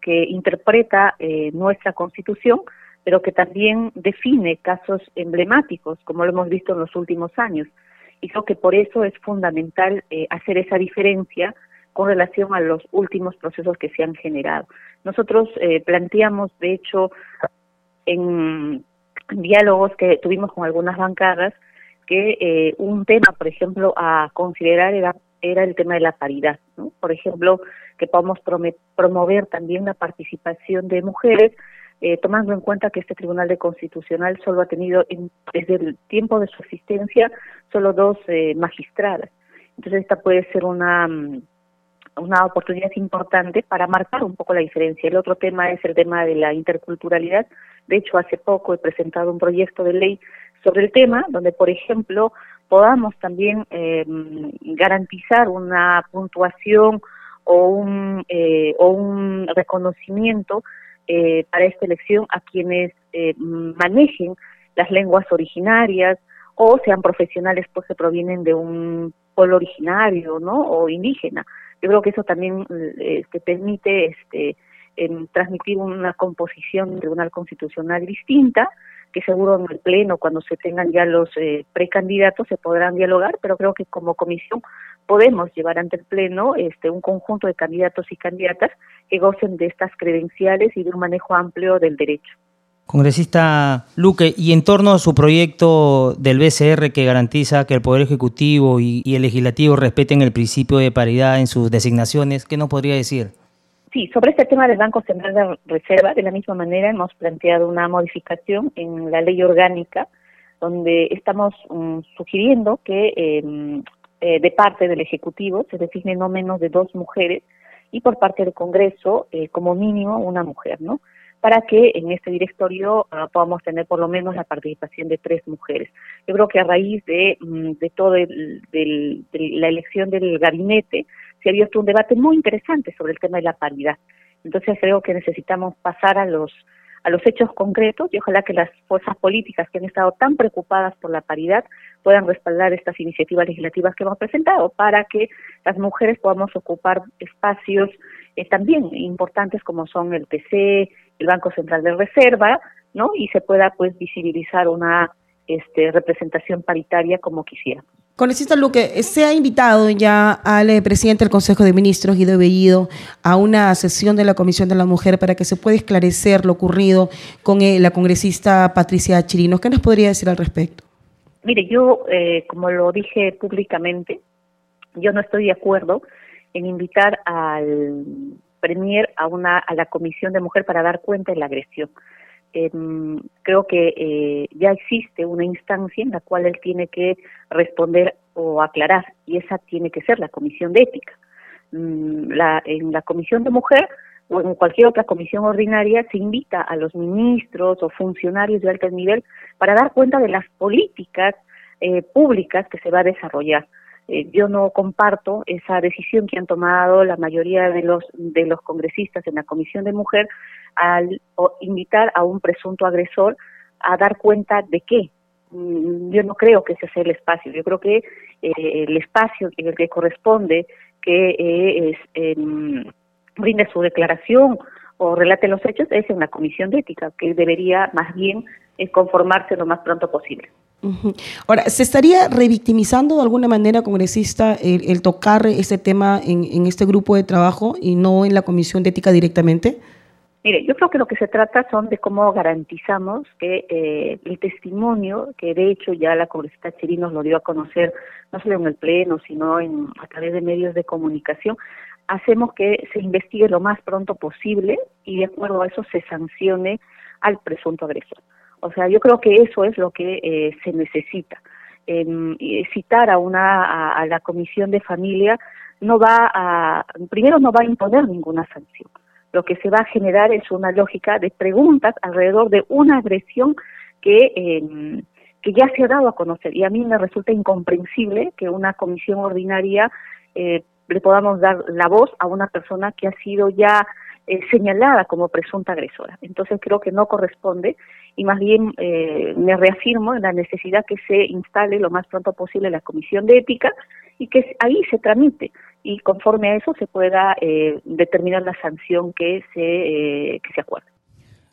que interpreta eh, nuestra constitución, pero que también define casos emblemáticos, como lo hemos visto en los últimos años. Y creo que por eso es fundamental eh, hacer esa diferencia con relación a los últimos procesos que se han generado. Nosotros planteamos, de hecho, en diálogos que tuvimos con algunas bancadas que eh, un tema, por ejemplo, a considerar era, era el tema de la paridad. Por ejemplo, que podamos promover también la participación de mujeres, eh, tomando en cuenta que este Tribunal de Constitucional solo ha tenido, desde el tiempo de su existencia, solo dos eh, magistradas. Entonces, esta puede ser una, mm, una oportunidad importante para marcar un poco la diferencia. El otro tema es el tema de la interculturalidad, de hecho, hace poco he presentado un proyecto de ley sobre el tema, donde, por ejemplo, podamos también eh, garantizar una puntuación o un, eh, o un reconocimiento eh, para esta elección a quienes manejen las lenguas originarias o sean profesionales pues que provienen de un pueblo originario, ¿no? O indígena. Yo creo que eso también este, permite este, transmitir una composición del Tribunal Constitucional distinta, que seguro en el Pleno, cuando se tengan ya los eh, precandidatos, se podrán dialogar, pero creo que como comisión podemos llevar ante el Pleno este, un conjunto de candidatos y candidatas que gocen de estas credenciales y de un manejo amplio del derecho. Congresista Luque, y en torno a su proyecto del BCR que garantiza que el Poder Ejecutivo y, el Legislativo respeten el principio de paridad en sus designaciones, ¿qué nos podría decir? Sí, sobre este tema del Banco Central de Reserva, de la misma manera hemos planteado una modificación en la ley orgánica donde estamos mm, sugiriendo que em, eh, de parte del Ejecutivo se designen no menos de dos mujeres y por parte del Congreso eh, como mínimo una mujer, ¿no? Para que en este directorio ah, podamos tener por lo menos la participación de tres mujeres. Yo creo que a raíz de, mm, de de la elección del gabinete se ha abierto un debate muy interesante sobre el tema de la paridad. Entonces creo que necesitamos pasar a los hechos concretos y ojalá que las fuerzas políticas que han estado tan preocupadas por la paridad puedan respaldar estas iniciativas legislativas que hemos presentado para que las mujeres podamos ocupar espacios eh, también importantes como son el TC, el Banco Central de Reserva, ¿no? Y se pueda pues visibilizar una este, representación paritaria como quisiera. Congresista Luque, se ha invitado ya al eh, presidente del Consejo de Ministros, Guido Bellido, a una sesión de la Comisión de la Mujer para que se pueda esclarecer lo ocurrido con eh, la congresista Patricia Chirinos. ¿Qué nos podría decir al respecto? Mire, yo, eh, como lo dije públicamente, yo no estoy de acuerdo en invitar al Premier a, una, a la Comisión de Mujer para dar cuenta de la agresión. Em, creo que eh, ya existe una instancia en la cual él tiene que responder o aclarar, y esa tiene que ser la Comisión de Ética. Mm, la, en la Comisión de Mujer o en cualquier otra comisión ordinaria se invita a los ministros o funcionarios de alto nivel para dar cuenta de las políticas eh, públicas que se va a desarrollar. Eh, yo no comparto esa decisión que han tomado la mayoría de los de los congresistas en la Comisión de Mujer al invitar a un presunto agresor a dar cuenta de qué. Mm, yo no creo que ese sea el espacio. Yo creo que eh, el espacio en el que corresponde que eh, em, brinde su declaración o relate los hechos es en la Comisión de Ética, que debería más bien conformarse lo más pronto posible. Ahora, ¿se estaría revictimizando de alguna manera, congresista, el, tocar ese tema en, este grupo de trabajo y no en la Comisión de Ética directamente? Mire, yo creo que lo que se trata son de cómo garantizamos que eh, el testimonio, que de hecho ya la congresista Chiri nos lo dio a conocer, no solo en el Pleno, sino en, a través de medios de comunicación, hacemos que se investigue lo más pronto posible y de acuerdo a eso se sancione al presunto agresor. O sea, yo creo que eso es lo que eh, se necesita. Em, citar a una a, la comisión de familia no va a primero no va a imponer ninguna sanción. Lo que se va a generar es una lógica de preguntas alrededor de una agresión que em, que ya se ha dado a conocer y a mí me resulta incomprensible que una comisión ordinaria eh, le podamos dar la voz a una persona que ha sido ya eh, señalada como presunta agresora. Entonces creo que no corresponde y más bien eh, me reafirmo en la necesidad que se instale lo más pronto posible la comisión de ética y que ahí se tramite y conforme a eso se pueda eh, determinar la sanción que se, que se acuerde.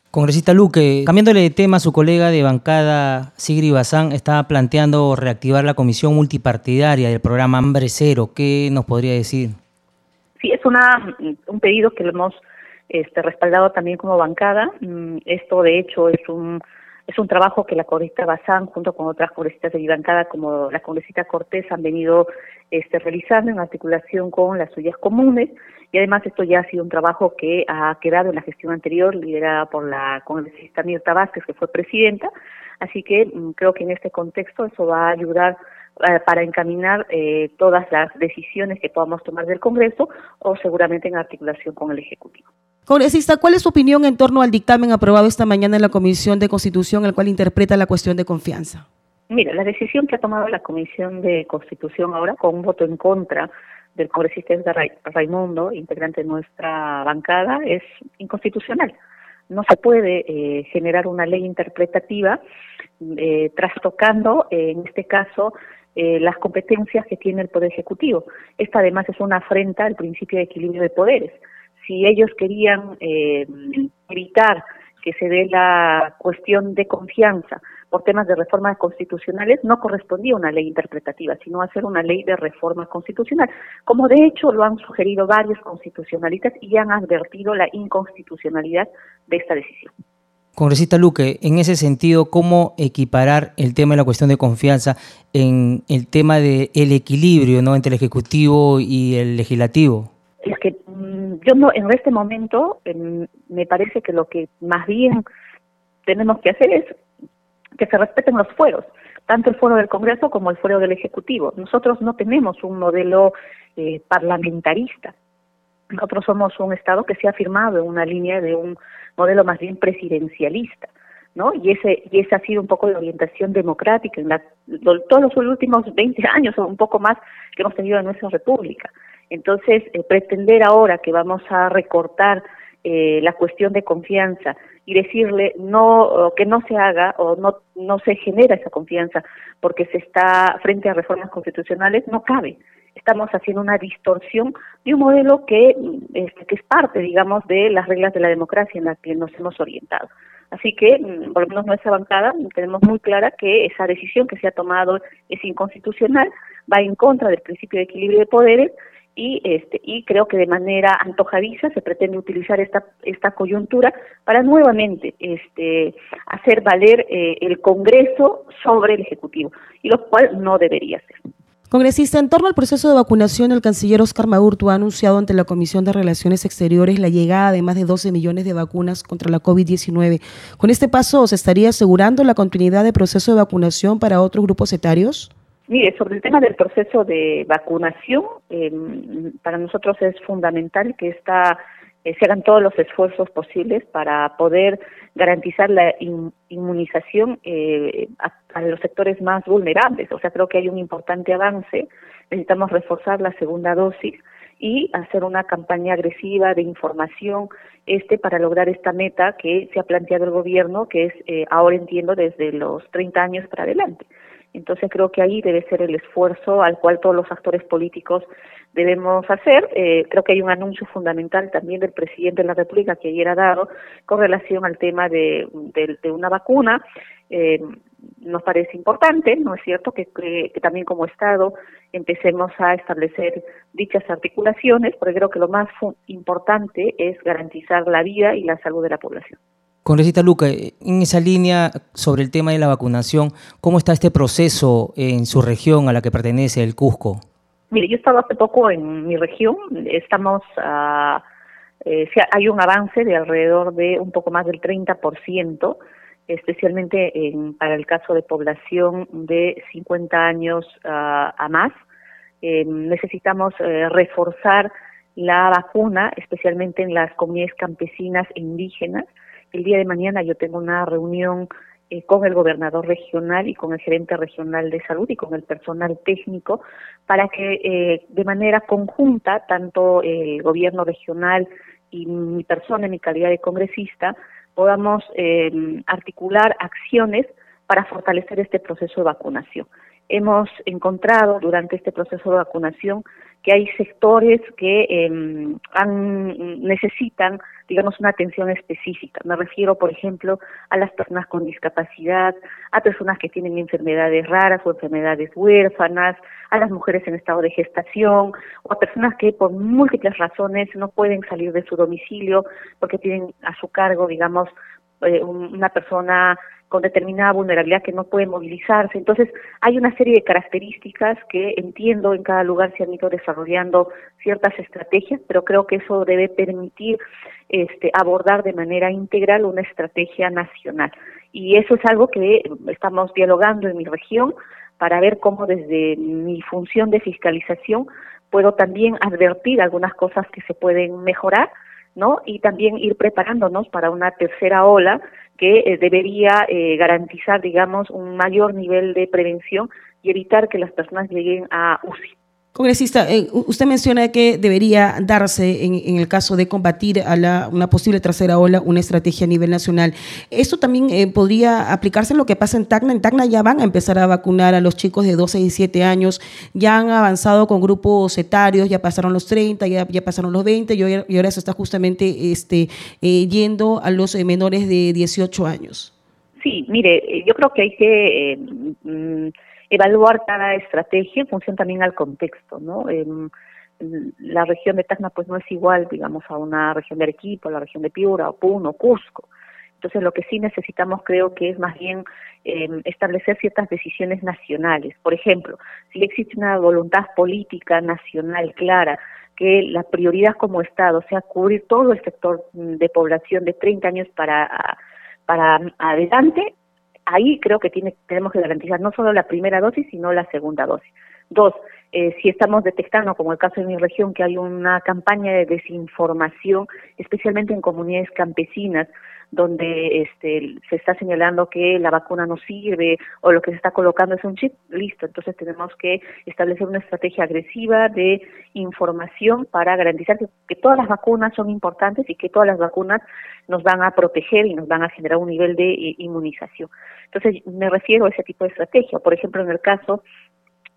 Congresista Luque, cambiándole de tema, su colega de bancada, Sigri Bazán, está planteando reactivar la comisión multipartidaria del programa Hambre Cero. ¿Qué nos podría decir? Sí, es una, un pedido que lo hemos este, respaldado también como bancada. Mm, esto, de hecho, es un es un trabajo que la congresista Bazán, junto con otras congresistas de mi bancada, como la congresista Cortés, han venido este, realizando en articulación con las suyas comunes. Y además esto ya ha sido un trabajo que ha quedado en la gestión anterior, liderada por la congresista Mirta Vázquez, que fue presidenta. Así que mm, creo que en este contexto eso va a ayudar para encaminar eh, todas las decisiones que podamos tomar del Congreso o seguramente en articulación con el Ejecutivo. Congresista, ¿cuál es su opinión en torno al dictamen aprobado esta mañana en la Comisión de Constitución, el cual interpreta la cuestión de confianza? Mira, la decisión que ha tomado la Comisión de Constitución ahora, con un voto en contra del congresista Raimundo, integrante de nuestra bancada, es inconstitucional. No se puede eh, generar una ley interpretativa eh, trastocando, eh, en este caso, eh, las competencias que tiene el Poder Ejecutivo. Esta además es una afrenta al principio de equilibrio de poderes si ellos querían eh, evitar que se dé la cuestión de confianza por temas de reformas constitucionales, no correspondía una ley interpretativa, sino hacer una ley de reforma constitucional, como de hecho lo han sugerido varios constitucionalistas y han advertido la inconstitucionalidad de esta decisión. Congresista Luque, en ese sentido, ¿cómo equiparar el tema de la cuestión de confianza en el tema del equilibrio ¿no? entre el Ejecutivo y el Legislativo? Es que yo no, en este momento me parece que lo que más bien tenemos que hacer es que se respeten los fueros, tanto el foro del Congreso como el foro del Ejecutivo. Nosotros no tenemos un modelo eh, parlamentarista. Nosotros somos un Estado que se ha firmado en una línea de un modelo más bien presidencialista. ¿no? Y ese y esa ha sido un poco de orientación democrática en la, todos los últimos 20 años o un poco más que hemos tenido en nuestra república Entonces, eh, pretender ahora que vamos a recortar eh, la cuestión de confianza y decirle no que no se haga o no no se genera esa confianza porque se está frente a reformas constitucionales no cabe estamos haciendo una distorsión de un modelo que, este, que es parte, digamos, de las reglas de la democracia en las que nos hemos orientado. Así que, mm, por lo menos nuestra bancada, tenemos muy clara que esa decisión que se ha tomado es inconstitucional, va en contra del principio de equilibrio de poderes y este y creo que de manera antojadiza se pretende utilizar esta esta coyuntura para nuevamente este hacer valer eh, el Congreso sobre el Ejecutivo y lo cual no debería ser. Congresista, en torno al proceso de vacunación, el canciller Oscar Maurtu ha anunciado ante la Comisión de Relaciones Exteriores la llegada de más de 12 millones de vacunas contra la COVID-19. ¿Con este paso se estaría asegurando la continuidad del proceso de vacunación para otros grupos etarios? Mire, sobre el tema del proceso de vacunación, em, para nosotros es fundamental que esta, eh, se hagan todos los esfuerzos posibles para poder garantizar la inmunización eh, a, los sectores más vulnerables. O sea, creo que hay un importante avance. Necesitamos reforzar la segunda dosis y hacer una campaña agresiva de información este para lograr esta meta que se ha planteado el gobierno, que es eh, ahora entiendo desde los 30 años para adelante. Entonces creo que ahí debe ser el esfuerzo al cual todos los actores políticos debemos hacer. Eh, creo que hay un anuncio fundamental también del presidente de la República que ayer ha dado con relación al tema de, una vacuna. Eh, nos parece importante, ¿no es cierto?, que, que, también como Estado empecemos a establecer dichas articulaciones, porque creo que lo más importante es garantizar la vida y la salud de la población. Congresista Luca, en esa línea sobre el tema de la vacunación, ¿cómo está este proceso en su región a la que pertenece el Cusco? Mire, yo he estado hace poco en mi región, estamos, uh, hay un avance de alrededor de un poco más del 30%, especialmente en, para el caso de población de 50 años uh, a más. Eh, necesitamos eh, reforzar la vacuna, especialmente en las comunidades campesinas e indígenas, el día de mañana yo tengo una reunión eh, con el gobernador regional y con el gerente regional de salud y con el personal técnico para que eh, de manera conjunta, tanto el gobierno regional y mi persona en mi calidad de congresista, podamos eh, articular acciones para fortalecer este proceso de vacunación. Hemos encontrado durante este proceso de vacunación que hay sectores que em, han, necesitan, digamos, una atención específica. Me refiero, por ejemplo, a las personas con discapacidad, a personas que tienen enfermedades raras o enfermedades huérfanas, a las mujeres en estado de gestación o a personas que por múltiples razones no pueden salir de su domicilio porque tienen a su cargo, digamos, eh, una persona con determinada vulnerabilidad que no puede movilizarse. Entonces, hay una serie de características que entiendo en cada lugar se han ido desarrollando ciertas estrategias, pero creo que eso debe permitir este, abordar de manera integral una estrategia nacional. Y eso es algo que estamos dialogando en mi región para ver cómo desde mi función de fiscalización puedo también advertir algunas cosas que se pueden mejorar, ¿no? Y también ir preparándonos para una tercera ola que eh, debería eh, garantizar, digamos, un mayor nivel de prevención y evitar que las personas lleguen a UCI. Congresista, eh, usted menciona que debería darse, en, el caso de combatir a la, una posible tercera ola, una estrategia a nivel nacional. ¿Esto también eh, podría aplicarse en lo que pasa en Tacna? En Tacna ya van a empezar a vacunar a los chicos de 12 y 17 años, ya han avanzado con grupos etarios, ya pasaron los 30, ya, ya pasaron los 20 y, ahora se está justamente este, eh, yendo a los menores de 18 años. Sí, mire, yo creo que hay que... Mm, evaluar cada estrategia en función también al contexto, ¿no? la región de Tacna pues no es igual, digamos, a una región de Arequipa, la región de Piura, o Puno, Cusco. Entonces lo que sí necesitamos creo que es más bien em, establecer ciertas decisiones nacionales. Por ejemplo, si existe una voluntad política nacional clara que la prioridad como Estado sea cubrir todo el sector de población de 30 años para, para adelante, ahí creo que tiene, tenemos que garantizar no solo la primera dosis, sino la segunda dosis. Dos, eh, si estamos detectando, como el caso de mi región, que hay una campaña de desinformación, especialmente en comunidades campesinas, donde este, se está señalando que la vacuna no sirve o lo que se está colocando es un chip, listo. Entonces tenemos que establecer una estrategia agresiva de información para garantizar que, todas las vacunas son importantes y que todas las vacunas nos van a proteger y nos van a generar un nivel de eh, inmunización. Entonces me refiero a ese tipo de estrategia. Por ejemplo, en el caso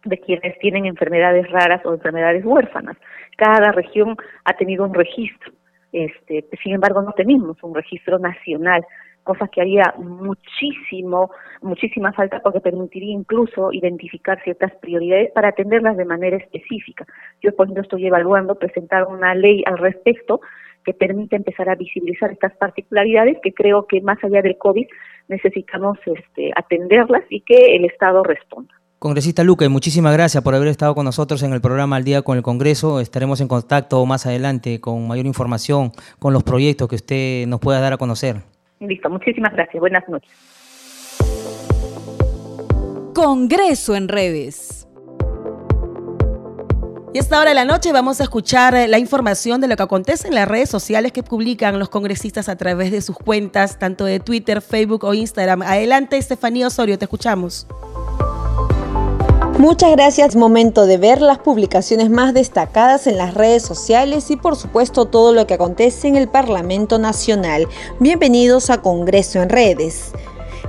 de quienes tienen enfermedades raras o enfermedades huérfanas. Cada región ha tenido un registro. Este, sin embargo, no tenemos un registro nacional, cosa que haría muchísimo, muchísima falta porque permitiría incluso identificar ciertas prioridades para atenderlas de manera específica. Yo, por ejemplo, estoy evaluando presentar una ley al respecto que permite empezar a visibilizar estas particularidades que creo que más allá del COVID necesitamos este, atenderlas y que el Estado responda. Congresista Luque, muchísimas gracias por haber estado con nosotros en el programa Al Día con el Congreso. Estaremos en contacto más adelante con mayor información, con los proyectos que usted nos pueda dar a conocer. Listo, muchísimas gracias. Buenas noches. Congreso en redes. Y a esta hora de la noche vamos a escuchar la información de lo que acontece en las redes sociales que publican los congresistas a través de sus cuentas, tanto de Twitter, Facebook o Instagram. Adelante, Estefanía Osorio, te escuchamos. Muchas gracias. Momento de ver las publicaciones más destacadas en las redes sociales y por supuesto todo lo que acontece en el Parlamento Nacional. Bienvenidos a Congreso en Redes.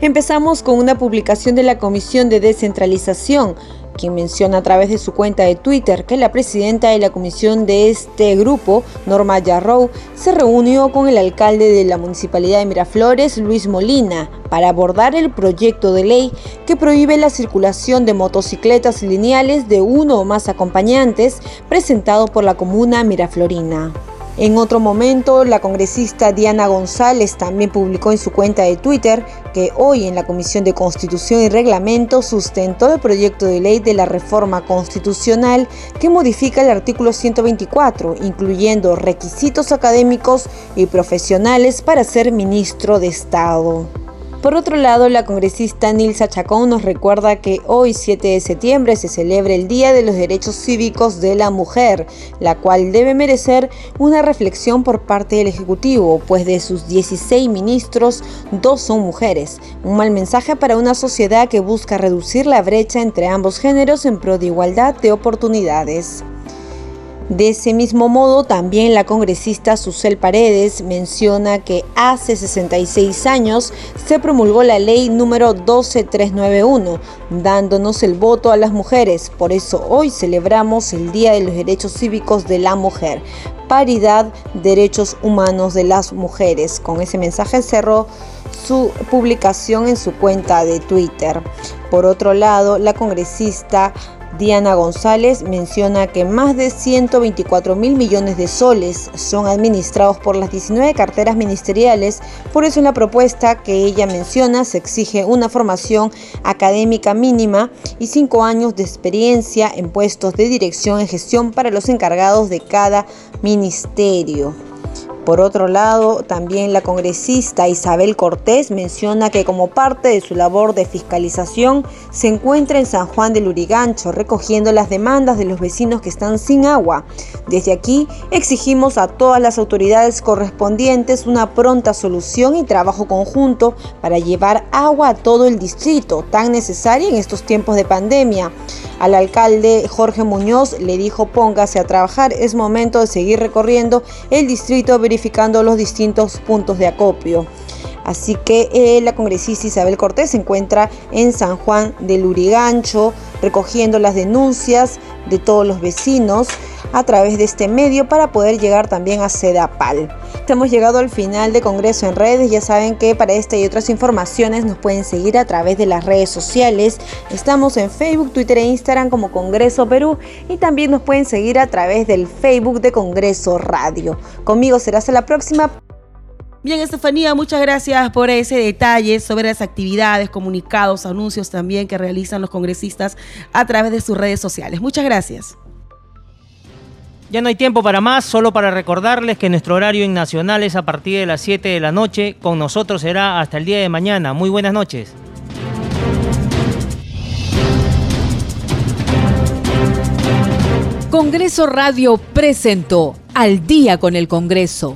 Empezamos con una publicación de la Comisión de Descentralización quien menciona a través de su cuenta de Twitter que la presidenta de la comisión de este grupo, Norma Yarrow, se reunió con el alcalde de la municipalidad de Miraflores, Luis Molina, para abordar el proyecto de ley que prohíbe la circulación de motocicletas lineales de uno o más acompañantes presentado por la comuna miraflorina. En otro momento, la congresista Diana González también publicó en su cuenta de Twitter que hoy en la Comisión de Constitución y Reglamento sustentó el proyecto de ley de la reforma constitucional que modifica el artículo 124, incluyendo requisitos académicos y profesionales para ser ministro de Estado. Por otro lado, la congresista Nilsa Chacón nos recuerda que hoy 7 de septiembre se celebra el Día de los Derechos Cívicos de la Mujer, la cual debe merecer una reflexión por parte del Ejecutivo, pues de sus 16 ministros, dos son mujeres. Un mal mensaje para una sociedad que busca reducir la brecha entre ambos géneros en pro de igualdad de oportunidades. De ese mismo modo, también la congresista Susel Paredes menciona que hace 66 años se promulgó la ley número 12391, dándonos el voto a las mujeres. Por eso hoy celebramos el Día de los Derechos Cívicos de la Mujer. Paridad, derechos humanos de las mujeres. Con ese mensaje cerró su publicación en su cuenta de Twitter. Por otro lado, la congresista Diana González menciona que más de 124 mil millones de soles son administrados por las 19 carteras ministeriales, por eso en la propuesta que ella menciona se exige una formación académica mínima y cinco años de experiencia en puestos de dirección y gestión para los encargados de cada ministerio. Por otro lado, también la congresista Isabel Cortés menciona que como parte de su labor de fiscalización se encuentra en San Juan del Urigancho recogiendo las demandas de los vecinos que están sin agua. Desde aquí exigimos a todas las autoridades correspondientes una pronta solución y trabajo conjunto para llevar agua a todo el distrito, tan necesaria en estos tiempos de pandemia. Al alcalde Jorge Muñoz le dijo póngase a trabajar, es momento de seguir recorriendo el distrito verificando los distintos puntos de acopio. Así que eh, la congresista Isabel Cortés se encuentra en San Juan del Urigancho recogiendo las denuncias de todos los vecinos a través de este medio para poder llegar también a Sedapal. Hemos llegado al final de Congreso en redes. Ya saben que para esta y otras informaciones nos pueden seguir a través de las redes sociales. Estamos en Facebook, Twitter e Instagram como Congreso Perú y también nos pueden seguir a través del Facebook de Congreso Radio. Conmigo será hasta la próxima. Bien, Estefanía, muchas gracias por ese detalle sobre las actividades, comunicados, anuncios también que realizan los congresistas a través de sus redes sociales. Muchas gracias. Ya no hay tiempo para más, solo para recordarles que nuestro horario en Nacional es a partir de las 7 de la noche. Con nosotros será hasta el día de mañana. Muy buenas noches. Congreso Radio presentó Al día con el Congreso.